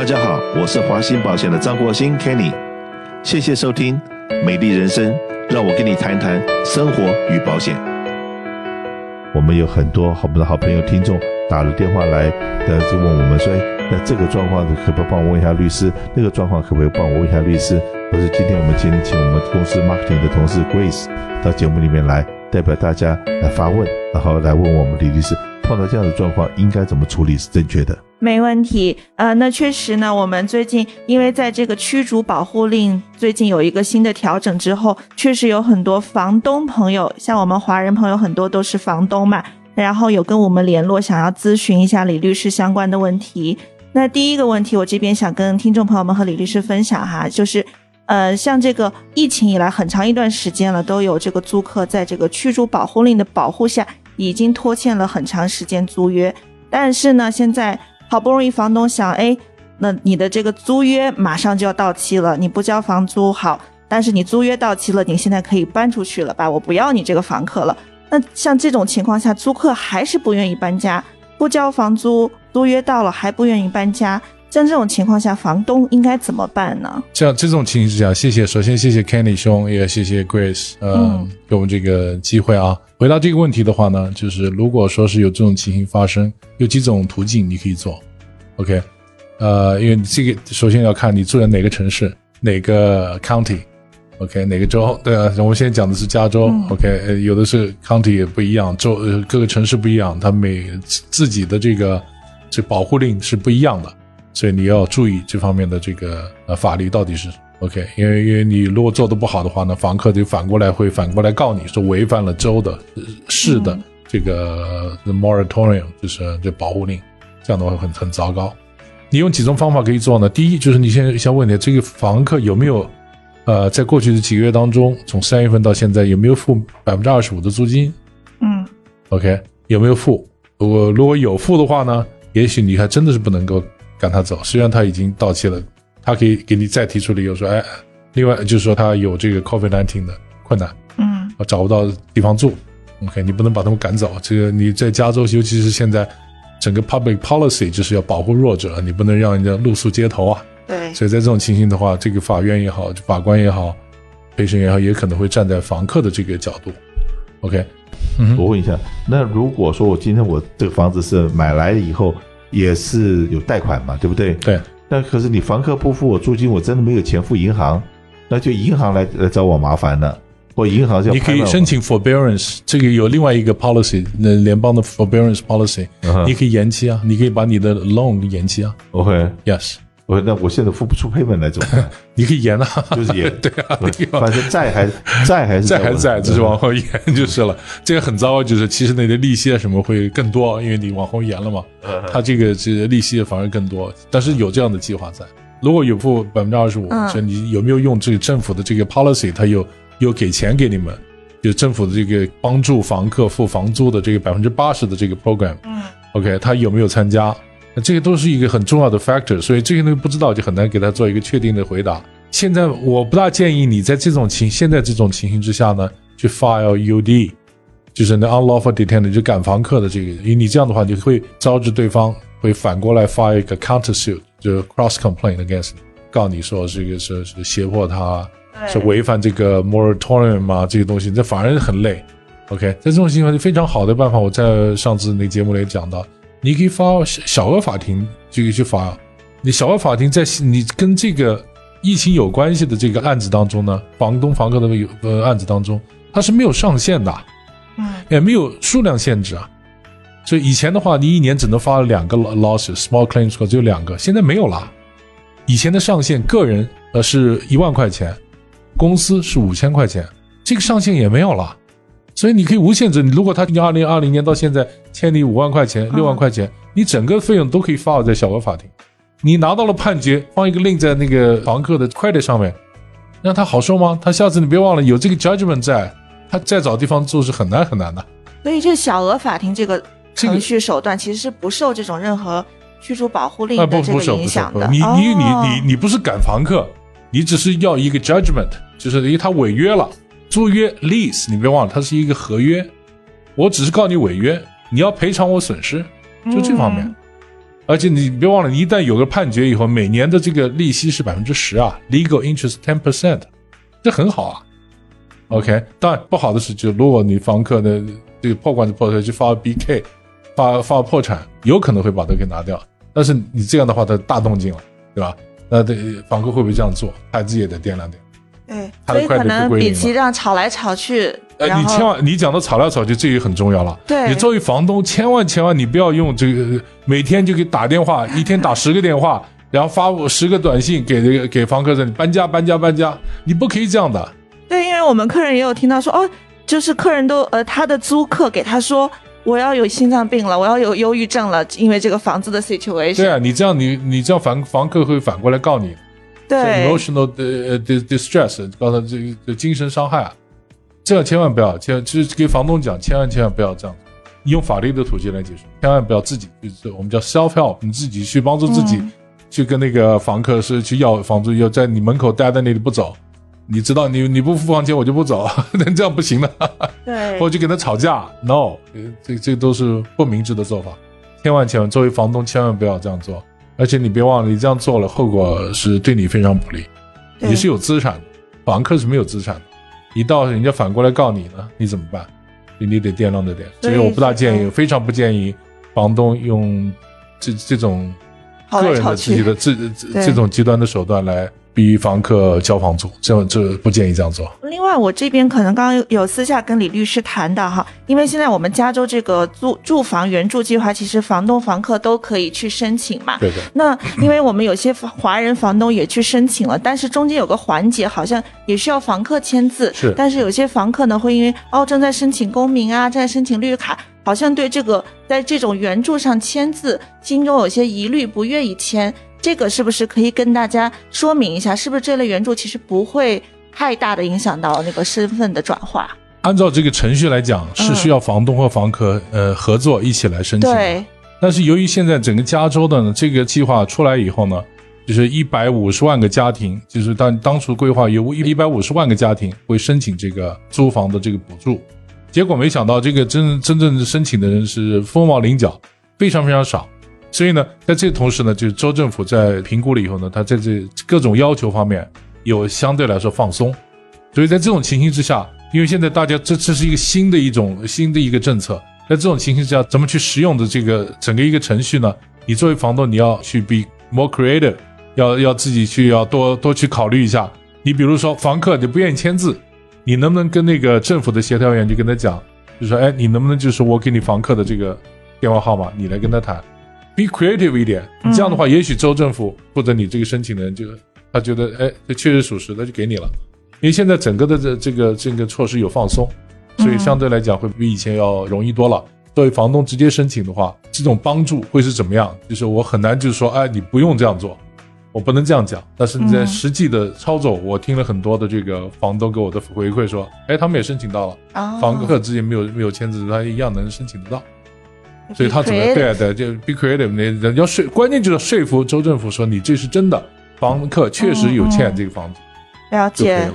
大家好，我是华兴保险的张国兴 Kenny，谢谢收听《美丽人生》，让我跟你谈谈生活与保险。我们有很多好我们的好朋友听众打了电话来，呃，就问我们说，哎，那这个状况可不可以帮我问一下律师？那个状况可不可以帮我问一下律师？或是今天我们今天请我们公司 marketing 的同事 Grace 到节目里面来，代表大家来发问，然后来问我们李律师，碰到这样的状况应该怎么处理是正确的？没问题，呃，那确实呢，我们最近因为在这个驱逐保护令最近有一个新的调整之后，确实有很多房东朋友，像我们华人朋友很多都是房东嘛，然后有跟我们联络，想要咨询一下李律师相关的问题。那第一个问题，我这边想跟听众朋友们和李律师分享哈，就是。呃，像这个疫情以来很长一段时间了，都有这个租客在这个驱逐保护令的保护下，已经拖欠了很长时间租约。但是呢，现在好不容易房东想，哎，那你的这个租约马上就要到期了，你不交房租好，但是你租约到期了，你现在可以搬出去了吧？我不要你这个房客了。那像这种情况下，租客还是不愿意搬家，不交房租，租约到了还不愿意搬家。像这种情况下，房东应该怎么办呢？像这种情形之下，谢谢，首先谢谢 Kenny 兄，也谢谢 Grace，呃、嗯，给我们这个机会啊。回答这个问题的话呢，就是如果说是有这种情形发生，有几种途径你可以做，OK，呃，因为这个首先要看你住在哪个城市，哪个 county，OK，okay，哪个州，对啊，我们现在讲的是加州，嗯，OK，有的是 county 也不一样，州呃各个城市不一样，它每自己的这个这保护令是不一样的。所以你要注意这方面的这个呃法律到底是 OK，因为因为你如果做得不好的话呢，房客就反过来会反过来告你说违反了州的市的这个 the moratorium，就是这保护令，这样的话很很糟糕。你用几种方法可以做呢？第一就是你先先问你这个房客有没有呃在过去的几个月当中，从三月份到现在有没有付百分之二十五的租金？嗯，OK 有没有付？如果如果有付的话呢，也许你还真的是不能够。赶他走，虽然他已经到期了，他可以给你再提出理由说，哎，另外就是说他有这个 COVID-19 的困难，嗯，找不到地方住，OK，你不能把他们赶走。这个你在加州，尤其是现在整个 public policy 就是要保护弱者，你不能让人家露宿街头啊。对，所以在这种情形的话，这个法院也好，法官也好，陪审员也好，也可能会站在房客的这个角度，OK。嗯，我问一下，那如果说我今天我这个房子是买来以后。也是有贷款嘛，对不对？对。那可是你房客不付我租金，我真的没有钱付银行，那就银行来来找我麻烦了。我银行就要。你可以申请 forbearance，这个有另外一个 policy，那联邦的 forbearance policy，嗯，你可以延期啊，你可以把你的 loan 延期啊。OK，Yes。我那我现在付不出 payment 来怎么办？你可以延啊，就是延。对啊，反正债还债还是债还在，只是往后延就是了。这个很糟，就是其实你的利息啊什么会更多，因为你往后延了嘛。它这个这个利息反而更多，但是有这样的计划在。如果有付百分之二十五，就你有没有用这个政府的这个 policy？他有有给钱给你们，就政府的这个帮助房客付房租的这个百分之八十的这个 program。嗯，OK，他有没有参加？那这个都是一个很重要的 factor，所以这些东西不知道就很难给他做一个确定的回答。现在我不大建议你在这种情现在这种情形之下呢，去 file UD，就是那 unlawful detention 就赶房客的这个，因为你这样的话，你会招致对方会反过来发一个 counter suit，就是 cross complaint against 你，告你说这个是是胁迫他，是违反这个 moratorium 啊，这些东西，这反而很累。OK，在这种情况就，非常好的办法，我在上次那节目里也讲到。你可以发小额法庭，就可以去发。你小额法庭在你跟这个疫情有关系的这个案子当中呢，房东房客的有呃案子当中，它是没有上限的，嗯，也没有数量限制啊。所以以前的话，你一年只能发两个 loss small claims 只有两个，现在没有了。以前的上限，个人呃是一万块钱，公司是五千块钱，这个上限也没有了。所以你可以无限制，你如果他从二零二零年到现在欠你五万块钱、六万块钱，你整个费用都可以 file 在小额法庭。你拿到了判决，放一个 link 在那个房客的 credit 上面，让他好受吗？他下次你别忘了有这个 judgment 在，他再找地方住是很难很难的。所以这小额法庭这个程序手段其实是不受这种任何居住保护令的这个影响的。你你你你你不是赶房客，你只是要一个 judgment，就是因为他违约了。租约 lease，你别忘了，它是一个合约。我只是告你违约，你要赔偿我损失，就这方面。而且你别忘了，你一旦有个判决以后，每年的这个利息是百分之十啊，legal interest ten percent，这很好啊。OK，当然不好的是，就如果你房客的这个破罐子破摔，去发 BK，发发破产，有可能会把它给拿掉。但是你这样的话，它大动静了，对吧？那这房客会不会这样做？他自己也得掂量掂。对，所以可能比起这样吵来吵去。呃，你千万，你讲的吵来吵去，这也很重要了。对，你作为房东，千万千万你不要用这个每天就给打电话，一天打十个电话，然后发十个短信给这个给房客说你搬家搬家搬家，你不可以这样的。对，因为我们客人也有听到说，哦，就是客人都呃，他的租客给他说，我要有心脏病了，我要有忧郁症了，因为这个房子的 situation。对啊，你这样你你这样房房客会反过来告你。对，emotional 的 distress，刚才这个精神伤害啊。这样千万不要，千就是给房东讲，千万千万不要这样，你用法律的途径来解释，千万不要自己就是我们叫 self help，你自己去帮助自己，嗯、去跟那个房客是去要房租，要在你门口待在那里不走，你知道你你不付房钱我就不走，那这样不行的。对，或者去跟他吵架，no，这这都是不明智的做法，千万千万作为房东千万不要这样做，而且你别忘了，你这样做了后果是对你非常不利，你是有资产的，房客是没有资产的。一到人家反过来告你呢，你怎么办？你得掂量着点。所以我不大建议，非常不建议房东用这这种个人的自己的这这这种极端的手段来。逼房客交房租，这这不建议这样做。另外，我这边可能刚刚有私下跟李律师谈的哈，因为现在我们加州这个租住房援助计划，其实房东、房客都可以去申请嘛。对的。那因为我们有些华人房东也去申请了，但是中间有个环节好像也需要房客签字。是。但是有些房客呢，会因为哦正在申请公民啊，正在申请绿卡，好像对这个在这种援助上签字，心中有些疑虑，不愿意签。这个是不是可以跟大家说明一下？是不是这类援助其实不会太大的影响到那个身份的转化？按照这个程序来讲，是需要房东和房客、嗯、呃合作一起来申请。对。但是由于现在整个加州的呢这个计划出来以后呢，就是一百五十万个家庭，就是当当初规划有一百五十万个家庭会申请这个租房的这个补助，结果没想到这个真真正申请的人是凤毛麟角，非常非常少。所以呢，在这同时呢，就是州政府在评估了以后呢，他在这各种要求方面有相对来说放松。所以在这种情形之下，因为现在大家这这是一个新的一种新的一个政策，在这种情形之下，怎么去使用的这个整个一个程序呢？你作为房东，你要去 be more creative，要要自己去要多多去考虑一下。你比如说房客你不愿意签字，你能不能跟那个政府的协调员就跟他讲，就说哎，你能不能就是我给你房客的这个电话号码，你来跟他谈。Be creative 一点，这样的话，也许州政府或者你这个申请的人就他觉得，哎，这确实属实，那就给你了。因为现在整个的这这个这个措施有放松，所以相对来讲会比以前要容易多了。作为房东直接申请的话，这种帮助会是怎么样？就是我很难就是说，哎，你不用这样做，我不能这样讲。但是你在实际的操作，我听了很多的这个房东给我的回馈说，哎，他们也申请到了，房客之间没有没有签字，他一样能申请得到。所以他怎么对啊？对，就 be creative，那人要说，关键就是说服州政府说你这是真的，房客确实有欠这个房子。嗯、了解，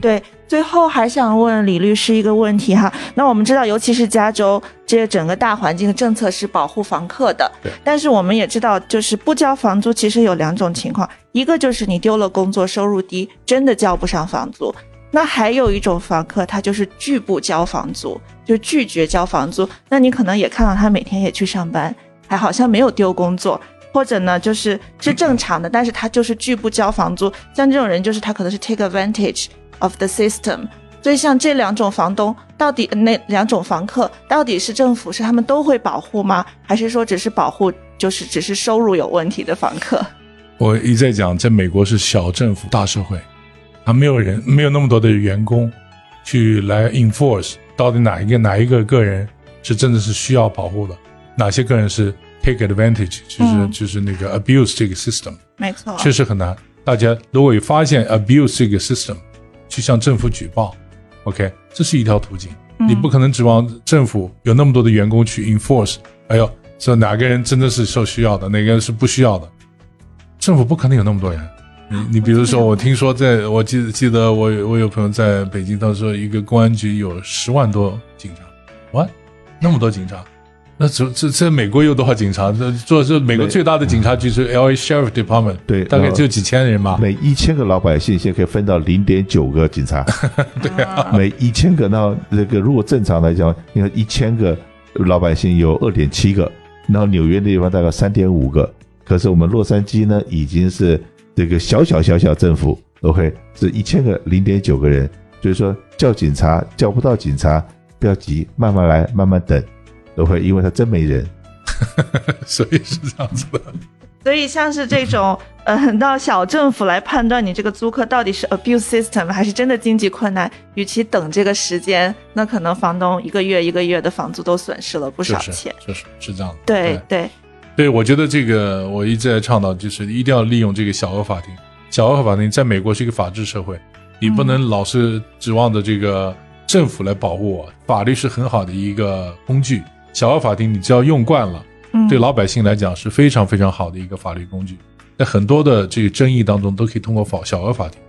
对。最后还想问李律师一个问题哈，那我们知道，尤其是加州这个整个大环境的政策是保护房客的，但是我们也知道，就是不交房租其实有两种情况，一个就是你丢了工作，收入低，真的交不上房租。那还有一种房客，他就是拒不交房租，就拒绝交房租。那你可能也看到他每天也去上班，还好像没有丢工作，或者呢，就是是正常的，但是他就是拒不交房租。像这种人，就是他可能是 take advantage of the system。所以像这两种房东，到底那两种房客，到底是政府是他们都会保护吗？还是说只是保护就是只是收入有问题的房客？我一再讲，在美国是小政府大社会。他没有人，没有那么多的员工，去来 enforce 到底哪一个哪一个个人是真的是需要保护的，哪些个人是 take advantage，就是、嗯、就是那个 abuse 这个 system，没错，确实很难。大家如果有发现 abuse 这个 system，去向政府举报，OK，这是一条途径。嗯、你不可能指望政府有那么多的员工去 enforce，哎呦，说哪个人真的是受需要的，哪个人是不需要的，政府不可能有那么多人。你你比如说，我听说在，我记得记得我我有朋友在北京，他说一个公安局有十万多警察，哇，那么多警察，那这这这美国有多少警察？这做这美国最大的警察局是 L.A. Sheriff Department，对，大概就几千人吧。每一千个老百姓现在可以分到零点九个警察。对啊，每一千个那那个如果正常来讲，你看一千个老百姓有二点七个，然后纽约的地方大概三点五个。可是我们洛杉矶呢，已经是这个小小小小政府，OK，是一千个零点九个人。所以说叫警察叫不到警察，不要急，慢慢来，慢慢等。都会，因为他真没人，所以是这样子的。所以像是这种，呃，到小政府来判断你这个租客到底是 abuse system 还是真的经济困难，与其等这个时间，那可能房东一个月一个月的房租都损失了不少钱。确实，是是这样的。对对对，对，我觉得这个我一直在倡导，就是一定要利用这个小额法庭。小额法庭在美国是一个法治社会，你不能老是指望着这个政府来保护我，法律是很好的一个工具。小额法庭，你只要用惯了，对老百姓来讲是非常非常好的一个法律工具。在很多的这个争议当中，都可以通过法小额法庭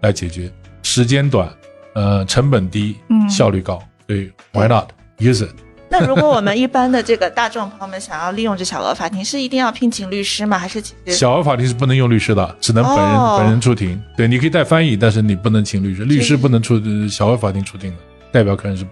来解决，时间短，呃，成本低，效率高。所以，Why not use it？那如果我们一般的这个大众朋友们想要利用这小额法庭，是一定要聘请律师吗？还是其实小额法庭是不能用律师的，只能本人、哦、本人出庭。对，你可以带翻译，但是你不能请律师，律师不能出小额法庭出庭的，代表客人是不。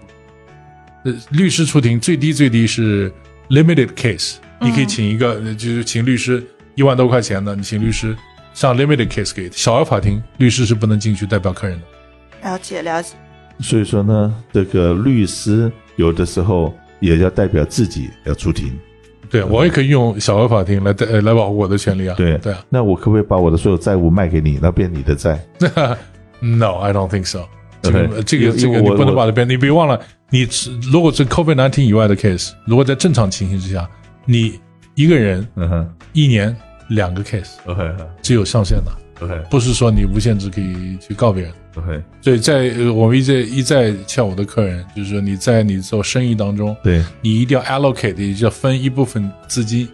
呃，律师出庭最低最低是 limited case，你可以请一个，嗯、就是请律师一万多块钱的，你请律师上 limited case 给小额法庭，律师是不能进去代表客人的。了解了解。所以说呢，这个律师有的时候也要代表自己要出庭。对，我也可以用小额法庭来代来保护我的权利啊。对对啊，那我可不可以把我的所有债务卖给你，那变你的债？No，I don't think so。这个这个这个你不能把它变，你别忘了，你如果是 COVID nineteen 以外的 case，如果在正常情形之下，你一个人一年两个 case，OK，只有上限的，OK，不是说你无限制可以去告别人，OK。所以在我们一再一再劝我的客人，就是说你在你做生意当中，对，你一定要 allocate，也就要分一部分资金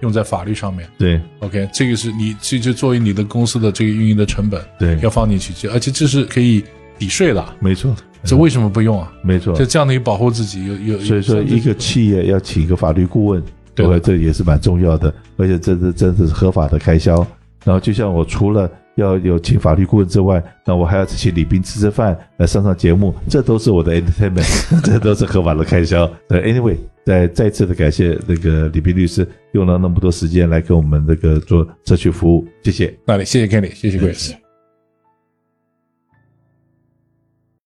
用在法律上面，对，OK，这个是你这就作为你的公司的这个运营的成本，对，要放进去，而且这是可以。抵税的，没错，这为什么不用啊？没错，就这样的保护自己，有有。所以说，一个企业要请一个法律顾问，对，这也是蛮重要的，而且这是真的是合法的开销。然后，就像我除了要有请法律顾问之外，那我还要请李斌吃吃饭，来上上节目，这都是我的 entertainment，这都是合法的开销。对，anyway，再再次的感谢那个李斌律师用了那么多时间来给我们这个做社区服务，谢谢。那里，谢谢 Kenny，谢谢 Grace。